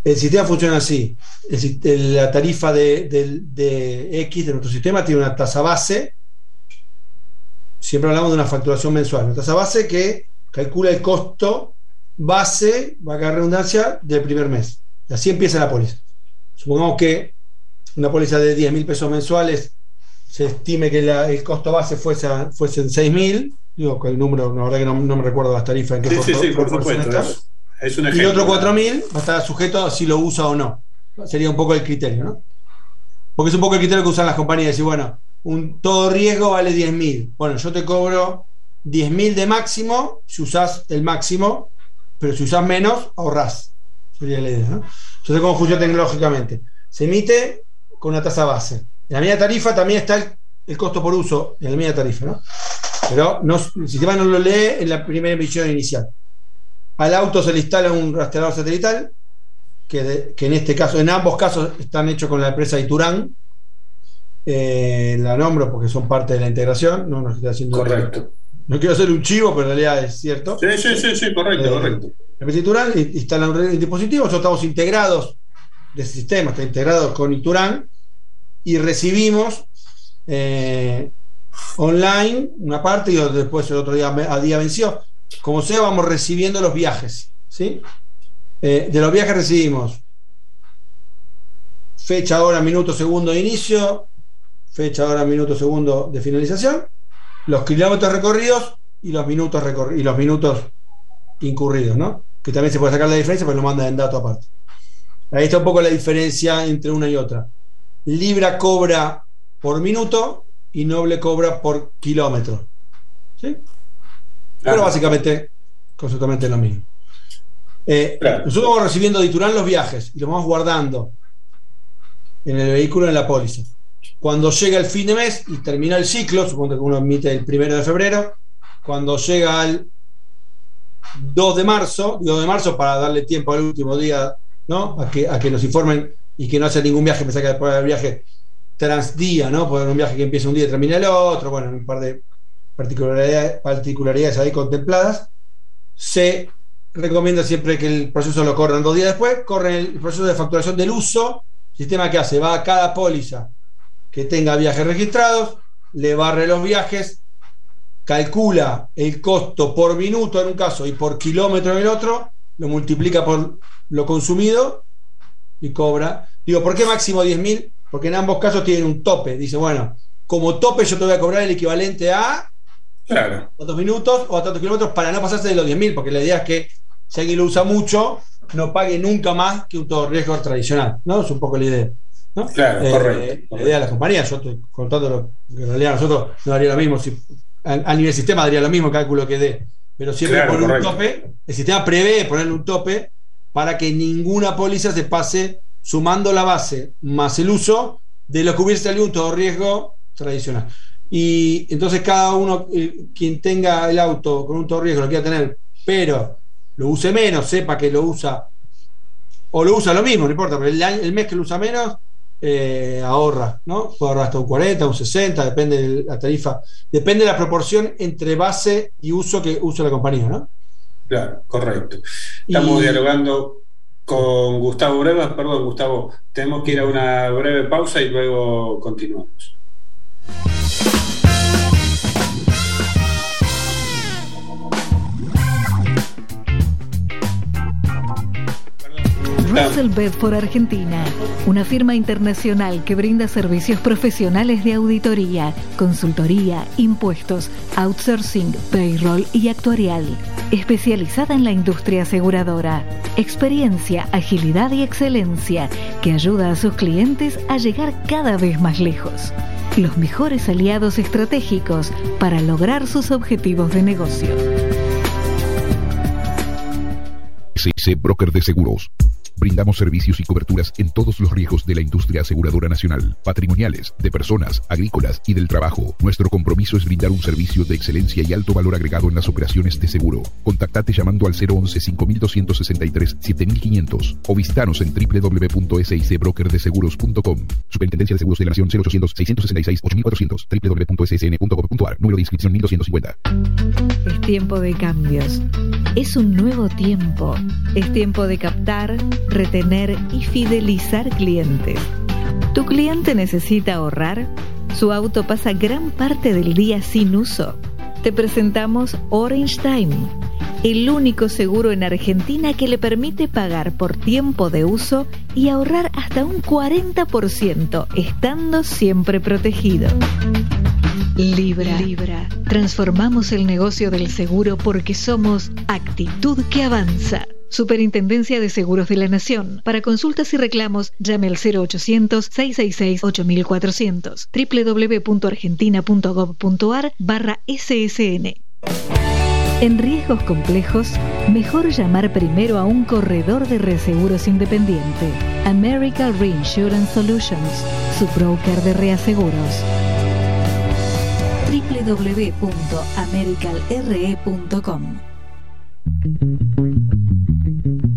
El sistema funciona así. la tarifa de, X de nuestro sistema tiene una tasa base. Siempre hablamos de una facturación mensual. Una tasa base que calcula el costo base, va a redundancia, del primer mes. Así empieza la póliza. Supongamos que una póliza de 10 mil pesos mensuales se estime que el costo base fuese, fuese en 6.000, digo que el número, la verdad que no, me recuerdo las tarifas en qué sí, sí, sí, por supuesto, es, un ejemplo, Y el otro 4.000 va a estar sujeto a si lo usa o no. Sería un poco el criterio, ¿no? Porque es un poco el criterio que usan las compañías, decir, bueno, un todo riesgo vale 10.000. Bueno, yo te cobro 10.000 de máximo si usas el máximo, pero si usas menos, ahorrás. Sería la idea, ¿no? Entonces, ¿cómo funciona tecnológicamente? Se emite con una tasa base en la media tarifa también está el, costo por uso en la media tarifa, ¿no? Pero no, el sistema no lo lee en la primera emisión inicial. Al auto se le instala un rastreador satelital, que, en este caso, en ambos casos están hechos con la empresa Iturán. Eh, la nombro porque son parte de la integración. No, no estoy haciendo. Correcto. No quiero hacer un chivo, pero en realidad es cierto. Sí, sí, sí, sí correcto, eh, correcto. La empresa Iturán instala un dispositivo, nosotros estamos integrados de ese sistema, está integrado con Iturán y recibimos eh, online una parte y después el otro día a día venció. Como sea, vamos recibiendo los viajes. ¿sí? Eh, de los viajes recibimos fecha, hora, minuto, segundo de inicio, fecha, hora, minuto, segundo de finalización, los kilómetros recorridos y los minutos, y los minutos incurridos, ¿no? Que también se puede sacar la diferencia, pero lo manda en dato aparte. Ahí está un poco la diferencia entre una y otra. Libra cobra por minuto y Noble cobra por kilómetro. ¿Sí? Pero básicamente, conceptualmente lo mismo. Eh, nosotros vamos recibiendo de Iturán los viajes y los vamos guardando en el vehículo en la póliza. Cuando llega el fin de mes y termina el ciclo, supongo que uno emite el primero de febrero, cuando llega al 2 de marzo, 2 de marzo para darle tiempo al último día, ¿no? A que, a que nos informen y que no hace ningún viaje, me saca después del viaje transdía, ¿no? Puede un viaje que empieza un día y termina el otro, bueno, un par de particularidades, particularidades ahí contempladas. Se recomienda siempre que el proceso lo corran dos días después, corre el proceso de facturación del uso, sistema que hace, va a cada póliza que tenga viajes registrados, le barre los viajes, calcula el costo por minuto en un caso y por kilómetro en el otro, lo multiplica por lo consumido y cobra. Digo, ¿por qué máximo 10.000? Porque en ambos casos tienen un tope. Dice, bueno, como tope yo te voy a cobrar el equivalente a claro. tantos minutos o a tantos kilómetros para no pasarse de los 10.000, porque la idea es que si alguien lo usa mucho, no pague nunca más que un todo riesgo tradicional. ¿no? Es un poco la idea. ¿no? Claro, eh, correcto, La idea de las compañías, yo estoy contando lo que en realidad nosotros no daría lo mismo, si, a, nivel sistema daría lo mismo cálculo que dé pero siempre Claro, un tope. El sistema prevé ponerle un tope para que ninguna póliza se pase sumando la base más el uso de lo que hubiese salido un todo riesgo tradicional. Y entonces cada uno, eh, quien tenga el auto con un todo riesgo, lo quiera tener, pero lo use menos, sepa que lo usa, o lo usa lo mismo, no importa, pero el, el mes que lo usa menos, eh, ahorra, ¿no? Puede ahorrar hasta un 40, un 60, depende de la tarifa, depende de la proporción entre base y uso que usa la compañía, ¿no? Claro, correcto. Estamos Y- dialogando con Gustavo Brevas. Perdón, Gustavo, tenemos que ir a una breve pausa y luego continuamos. Russell Bedford Argentina, una firma internacional que brinda servicios profesionales de auditoría, consultoría, impuestos, outsourcing, payroll y actuarial. Especializada en la industria aseguradora. Experiencia, agilidad y excelencia que ayuda a sus clientes a llegar cada vez más lejos. Los mejores aliados estratégicos para lograr sus objetivos de negocio. CC Broker de Seguros. Brindamos servicios y coberturas en todos los riesgos de la industria aseguradora nacional, patrimoniales, de personas, agrícolas y del trabajo. Nuestro compromiso es brindar un servicio de excelencia y alto valor agregado en las operaciones de seguro. Contactate llamando al 011 5263 7500 o visitanos en www.sicbrokerdeseguros.com. Superintendencia de Seguros de la Nación 0800 666 8400 www.ssn.gov.ar Número de inscripción 1250. Es tiempo de cambios. Es un nuevo tiempo. Es tiempo de captar, retener y fidelizar clientes. ¿Tu cliente necesita ahorrar? ¿Su auto pasa gran parte del día sin uso? Te presentamos Orange Time, el único seguro en Argentina que le permite pagar por tiempo de uso y ahorrar hasta un 40%, estando siempre protegido. Libra. Libra. Transformamos el negocio del seguro porque somos actitud que avanza. Superintendencia de Seguros de la Nación. Para consultas y reclamos, llame al 0800-666-8400. www.argentina.gov.ar barra SSN. En riesgos complejos, mejor llamar primero a un corredor de reaseguros independiente. America Reinsurance Solutions, su broker de reaseguros. www.americalre.com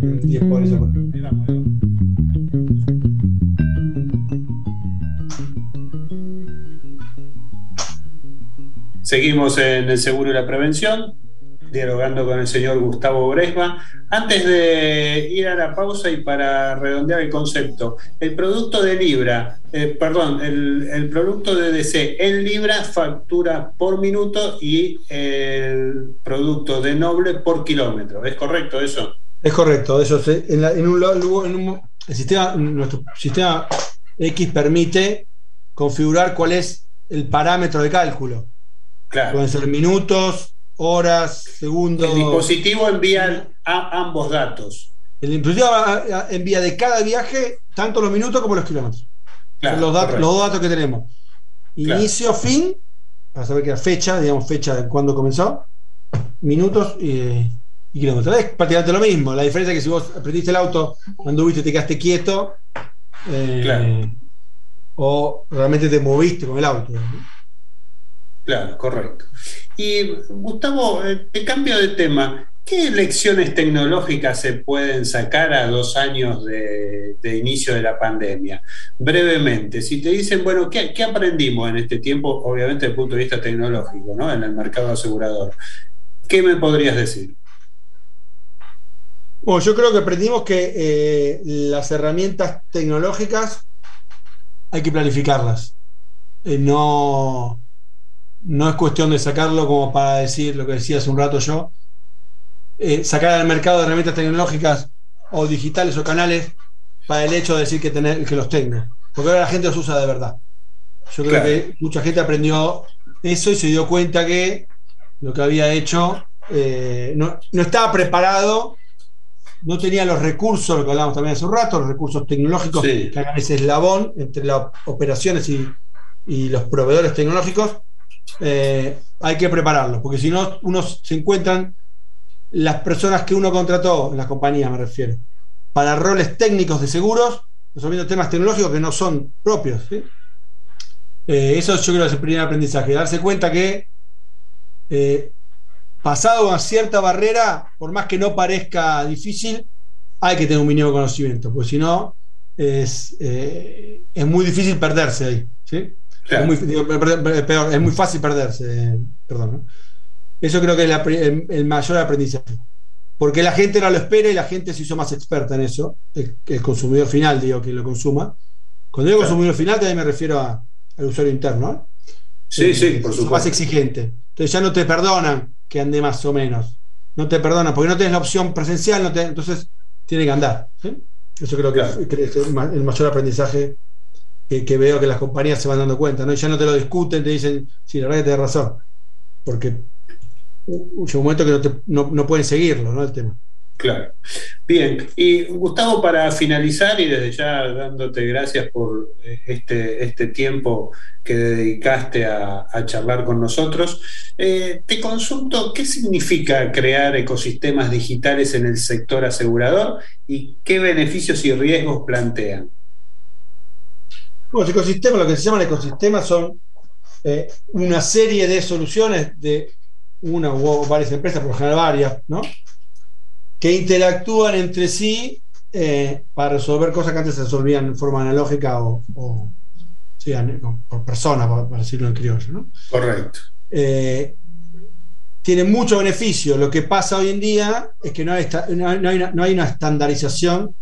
Y es por eso. por- Seguimos en el seguro y la prevención, dialogando con el señor Gustavo Bresma. Antes de ir a la pausa y para redondear el concepto, el producto de Libra, eh, perdón, el, el producto de DC en Libra factura por minuto y el producto de Noble por kilómetro. ¿Es correcto eso? Es correcto, eso se- en, la- en un, lo- lugar- en un- el sistema, nuestro sistema X permite configurar cuál es el parámetro de cálculo. Claro. Pueden ser minutos, horas, segundos. El dispositivo envía a ambos datos. El dispositivo envía de cada viaje tanto los minutos como los kilómetros. Claro, los, datos, correcto. los dos datos que tenemos. Claro. Inicio, fin, para saber qué fecha, digamos, fecha de cuándo comenzó, minutos y, y kilómetros. Es prácticamente lo mismo. La diferencia es que si vos aprendiste el auto, anduviste y te quedaste quieto, eh, Claro. o realmente te moviste con el auto. Claro, correcto. Y Gustavo, eh, te cambio de tema. ¿Qué lecciones tecnológicas se pueden sacar a dos años de, de inicio de la pandemia? Brevemente, si te dicen, bueno, ¿qué, qué aprendimos en este tiempo, obviamente desde el punto de vista tecnológico, ¿no? En el mercado asegurador. ¿Qué me podrías decir? Bueno, yo creo que aprendimos que eh, las herramientas tecnológicas hay que planificarlas. Eh, no, no es cuestión de sacarlo como para decir lo que decía hace un rato yo. eh, sacar al mercado herramientas tecnológicas o digitales o canales para el hecho de decir que, tener, que los tengo. Porque ahora la gente los usa de verdad. Yo creo Claro. que mucha gente aprendió eso y se dio cuenta que lo que había hecho eh, no, no estaba preparado, no tenía los recursos, lo que hablábamos también hace un rato, los recursos tecnológicos Sí. que hagan ese eslabón entre las operaciones y, y los proveedores tecnológicos. eh, hay que prepararlos, porque si no, unos se encuentran las personas que uno contrató, en las compañías me refiero, para roles técnicos de seguros, resolviendo temas tecnológicos que no son propios. ¿sí? Eh, eso yo creo que es el primer aprendizaje, darse cuenta que eh, pasado una cierta barrera, por más que no parezca difícil, hay que tener un mínimo de conocimiento, porque si no, es, eh, es muy difícil perderse ahí. ¿sí? Es, muy, digo, es muy fácil perderse, perdón. ¿no? Eso creo que es la, el, el, mayor aprendizaje. Porque la gente no lo espera y la gente se hizo más experta en eso, el, el consumidor final, digo, que lo consuma. Cuando digo claro. consumidor final, también me refiero a, al usuario interno. Sí, eh, sí, por supuesto. Más exigente. Entonces ya no te perdonan que ande más o menos. No te perdonan porque no tienes la opción presencial, no te, entonces tiene que andar. ¿sí? Eso creo que, claro. que, es el mayor aprendizaje que, que, veo que las compañías se van dando cuenta. ¿no? Y ya no te lo discuten, te dicen, sí, la verdad que tienes razón. Porque llega un momento que no, te, no, no pueden seguirlo, ¿no? El tema. Claro. Bien, y Gustavo, para finalizar y desde ya dándote gracias por este, este tiempo que dedicaste a, charlar con nosotros, eh, te consulto qué significa crear ecosistemas digitales en el sector asegurador y qué beneficios y riesgos plantean. Los ecosistemas, lo que se llaman ecosistemas son eh, una serie de soluciones de una o varias empresas, por lo general varias, ¿no? Que interactúan entre sí eh, para resolver cosas que antes se resolvían en forma analógica o, o sí, por persona, para decirlo en criollo. ¿no? Correcto. Eh, tiene mucho beneficio. Lo que pasa hoy en día es que no hay, no hay, una, no hay una estandarización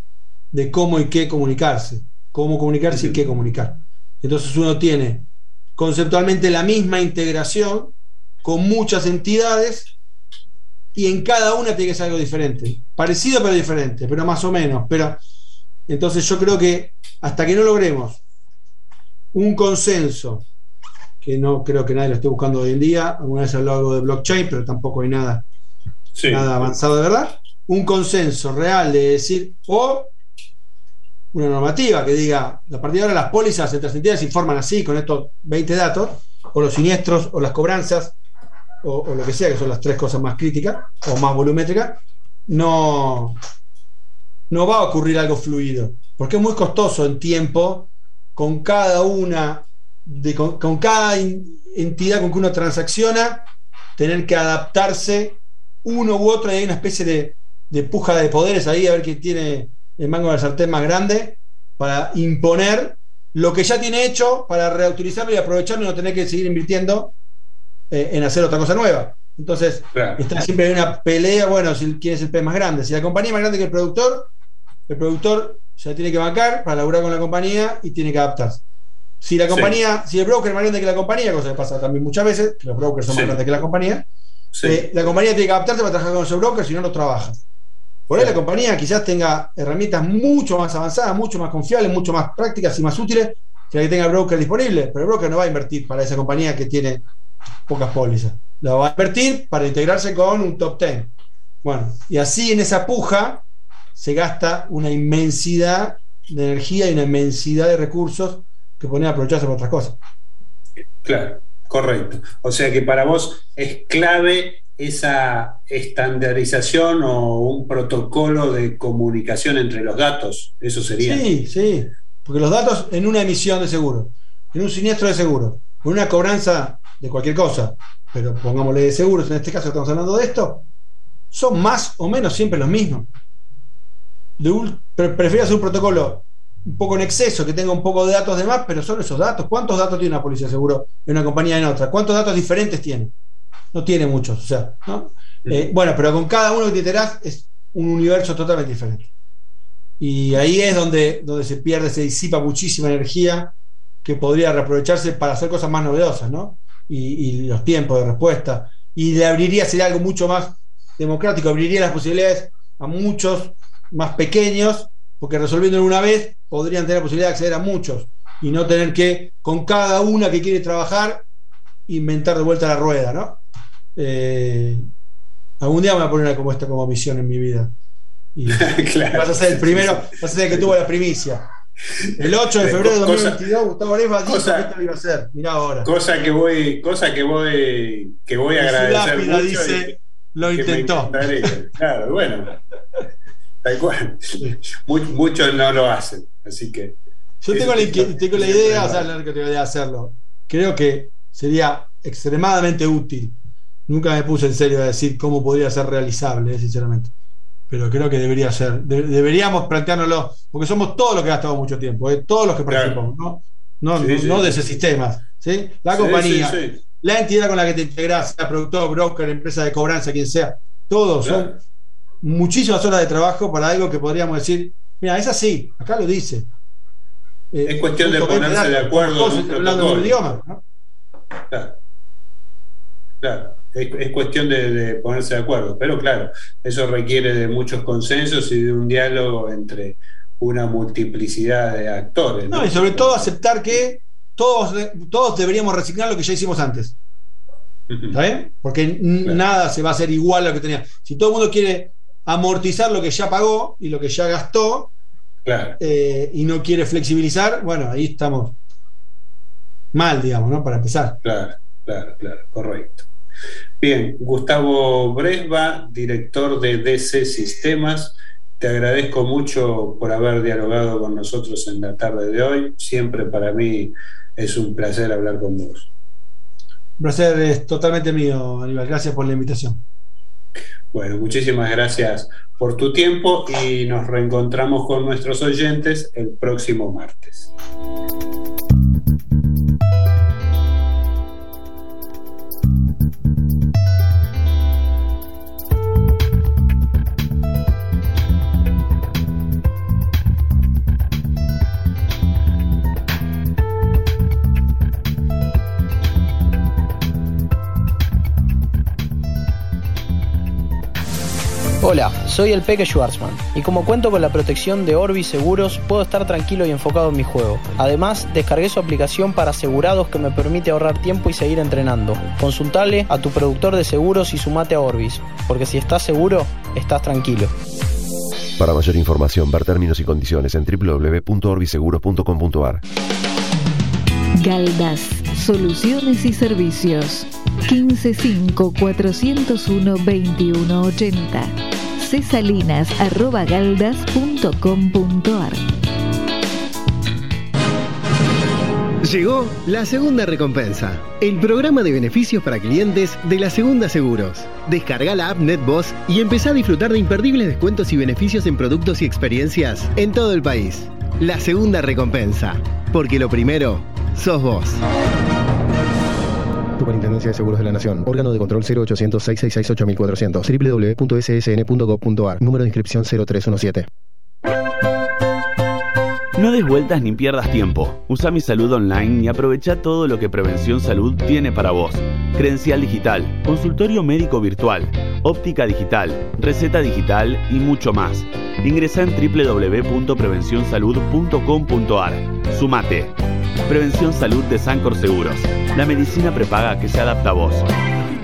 de cómo y qué comunicarse, cómo comunicarse y qué comunicar. Entonces uno tiene conceptualmente la misma integración con muchas entidades y en cada una tiene que ser algo diferente. Parecido pero diferente, pero más o menos. Pero entonces yo creo que hasta que no logremos un consenso, que no creo que nadie lo esté buscando hoy en día, alguna vez hablado algo de blockchain, pero tampoco hay nada, sí. nada avanzado de verdad, un consenso real de decir, o una normativa que diga, a partir de ahora las pólizas entre las entidades se informan así, con estos 20 datos, o los siniestros, o las cobranzas, o, lo que sea, que son las tres cosas más críticas o más volumétricas, no, no va a ocurrir algo fluido, porque es muy costoso en tiempo con cada una, de, con, con cada entidad con que uno transacciona, tener que adaptarse uno u otro y hay una especie de, de puja de poderes ahí a ver quién tiene el mango de la sartén más grande para imponer lo que ya tiene hecho para reutilizarlo y aprovecharlo y no tener que seguir invirtiendo eh, en hacer otra cosa nueva. Entonces, claro. está siempre en una pelea, bueno, si, quién es el pez más grande. Si la compañía es más grande que el productor, el productor se tiene que bancar para laburar con la compañía y tiene que adaptarse. Si la compañía, sí. si el broker es más grande que la compañía, cosa que pasa también muchas veces, los brokers son sí. más grandes que la compañía, sí. eh, la compañía tiene que adaptarse para trabajar con ese broker, si no, no trabaja. Por ahí la compañía quizás tenga herramientas mucho más avanzadas, mucho más confiables, mucho más prácticas y más útiles que la que tenga el broker disponible, pero el broker no va a invertir para esa compañía que tiene pocas pólizas. La va a invertir para integrarse con un top 10. Bueno, y así en esa puja se gasta una inmensidad de energía y una inmensidad de recursos que ponen a aprovecharse para otras cosas. Claro, correcto. O sea que para vos es clave esa estandarización o un protocolo de comunicación entre los datos. Eso sería. Sí, sí. Porque los datos en una emisión de seguro, en un siniestro de seguro, en una cobranza de cualquier cosa, pero pongámosle de seguros, en este caso estamos hablando de esto, son más o menos siempre los mismos. De un, prefiero hacer un protocolo un poco en exceso, que tenga un poco de datos de más, pero son esos datos. ¿Cuántos datos tiene una policía de seguro en una compañía en otra? ¿Cuántos datos diferentes tiene? No tiene muchos, o sea, ¿no? Eh, bueno, pero con cada uno que te enterás es un universo totalmente diferente. Y ahí es donde, donde se pierde, se disipa muchísima energía que podría reaprovecharse para hacer cosas más novedosas, ¿no? Y, y, los tiempos de respuesta. Y le abriría, sería algo mucho más democrático, abriría las posibilidades a muchos más pequeños, porque resolviéndolo una vez podrían tener la posibilidad de acceder a muchos y no tener que, con cada una que quiere trabajar, inventar de vuelta la rueda, ¿no? Eh, algún día me voy a poner como esta como misión en mi vida. Y claro, vas a ser el primero, vas a ser el que tuvo la primicia. El 8 de febrero de 2022, Gustavo Arepa dijo cosa, que esto lo iba a hacer. Mirá ahora. Cosa que voy, cosa que voy, que voy a agradecer lápida, mucho. Dice, Lo intentó. Claro, bueno. Tal cual. Muchos no lo hacen, así que. Yo tengo la, tengo la idea, o sea, la que de hacerlo. Creo que sería extremadamente útil. Nunca me puse en serio a decir cómo podría ser realizable, sinceramente. Pero creo que debería ser. deberíamos planteárnoslo, porque somos todos los que gastamos mucho tiempo, ¿eh? todos los que participamos, ¿no? No, no, de ese sistema. ¿sí? La compañía, la entidad con la que te integras, sea productor, broker, empresa de cobranza, quien sea, todos son muchísimas horas de trabajo para algo que podríamos decir, mira, es así, acá lo dice. es cuestión de ponerse de acuerdo. hablando de un idioma. ¿no? Claro. claro. Es, cuestión de, ponerse de acuerdo, pero claro, eso requiere de muchos consensos y de un diálogo entre una multiplicidad de actores. No, y sobre todo aceptar que todos, todos deberíamos reciclar lo que ya hicimos antes. ¿Está bien? Porque nada se va a hacer igual a lo que tenía. Si todo el mundo quiere amortizar lo que ya pagó y lo que ya gastó eh, y no quiere flexibilizar, bueno, ahí estamos mal, digamos, ¿no? Para empezar. Claro, claro, claro, correcto. Bien, Gustavo Bresba, director de DC Sistemas. Te agradezco mucho por haber dialogado con nosotros en la tarde de hoy. Siempre para mí es un placer hablar con vos. Un placer es totalmente mío, Aníbal. Gracias por la invitación. Bueno, muchísimas gracias por tu tiempo y nos reencontramos con nuestros oyentes el próximo martes. Hola, soy el Peque Schwarzman y como cuento con la protección de Orbis Seguros, puedo estar tranquilo y enfocado en mi juego. Además, descargué su aplicación para asegurados que me permite ahorrar tiempo y seguir entrenando. Consultale a tu productor de seguros y sumate a Orbis, porque si estás seguro, estás tranquilo. Para mayor información, ver términos y condiciones en www.orbiseguros.com.ar. Galdas, soluciones y servicios. 155 401 2180 cesalinas.galdas.com.ar Llegó la segunda recompensa, el programa de beneficios para clientes de la Segunda Seguros. Descarga la app NetBoss y empezá a disfrutar de imperdibles descuentos y beneficios en productos y experiencias en todo el país. La segunda recompensa, porque lo primero sos vos. Superintendencia de Seguros de la Nación. Órgano de control 0800 666 8400. www.ssn.gov.ar. Número de inscripción 0317. No des vueltas ni pierdas tiempo. Usa mi salud online y aprovecha todo lo que Prevención Salud tiene para vos. Credencial digital, consultorio médico virtual, óptica digital, receta digital y mucho más. Ingresa en www.prevencionsalud.com.ar. Sumate. Prevención Salud de Sancor Seguros. La medicina prepaga que se adapta a vos.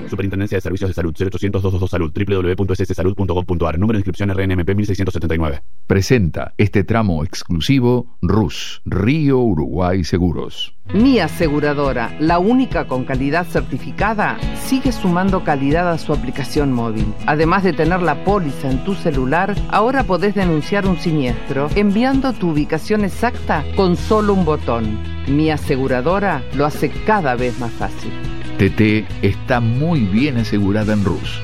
Superintendencia de Servicios de Salud 0800 222 Salud www.sssalud.gov.ar Número de inscripción RNMP 1679. Presenta este tramo exclusivo RUS, Río Uruguay Seguros. Mi aseguradora, la única con calidad certificada, sigue sumando calidad a su aplicación móvil. Además de tener la póliza en tu celular, ahora podés denunciar un siniestro enviando tu ubicación exacta con solo un botón. Mi aseguradora lo hace cada vez más fácil. TT está muy bien asegurada en RUS.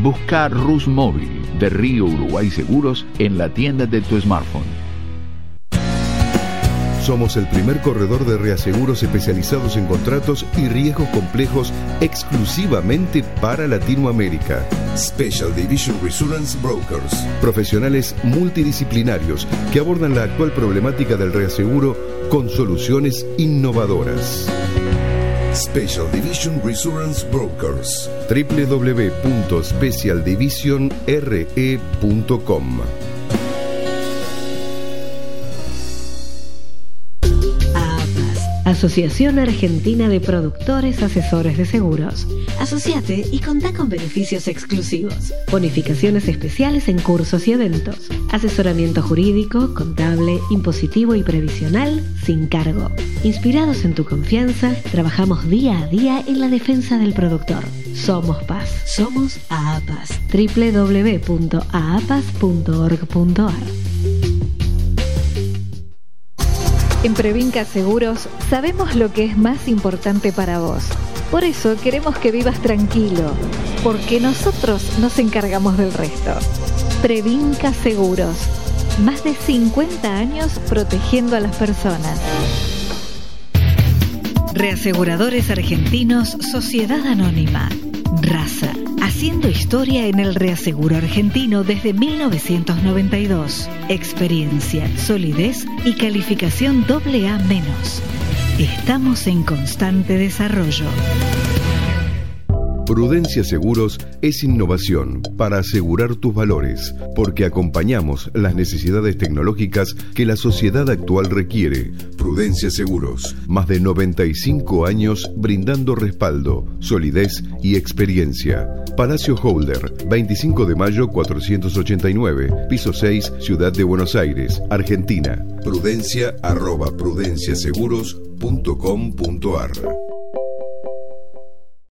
Busca RUS Móvil de Río Uruguay Seguros en la tienda de tu smartphone. Somos el primer corredor de reaseguros especializados en contratos y riesgos complejos exclusivamente para Latinoamérica. Special Division Resurance Brokers. Profesionales multidisciplinarios que abordan la actual problemática del reaseguro con soluciones innovadoras. Special Division Resurance Brokers. www.specialdivisionre.com Asociación Argentina de Productores Asesores de Seguros. Asociate y contá con beneficios exclusivos. Bonificaciones especiales en cursos y eventos. Asesoramiento jurídico, contable, impositivo y previsional sin cargo. Inspirados en tu confianza, trabajamos día a día en la defensa del productor. Somos Paz. Somos AAPAS. www.aapas.org.ar En Previnca Seguros sabemos lo que es más importante para vos. Por eso queremos que vivas tranquilo, porque nosotros nos encargamos del resto. Previnca Seguros. Más de 50 años protegiendo a las personas. Reaseguradores Argentinos Sociedad Anónima. Raza. Haciendo historia en el reaseguro argentino desde 1992. Experiencia, solidez y calificación AA-. Estamos en constante desarrollo. Prudencia Seguros es innovación para asegurar tus valores, porque acompañamos las necesidades tecnológicas que la sociedad actual requiere. Prudencia Seguros, más de 95 años brindando respaldo, solidez y experiencia. Palacio Holder, 25 de mayo 489, piso 6, Ciudad de Buenos Aires, Argentina. Prudencia arroba prudenciaseguros.com.ar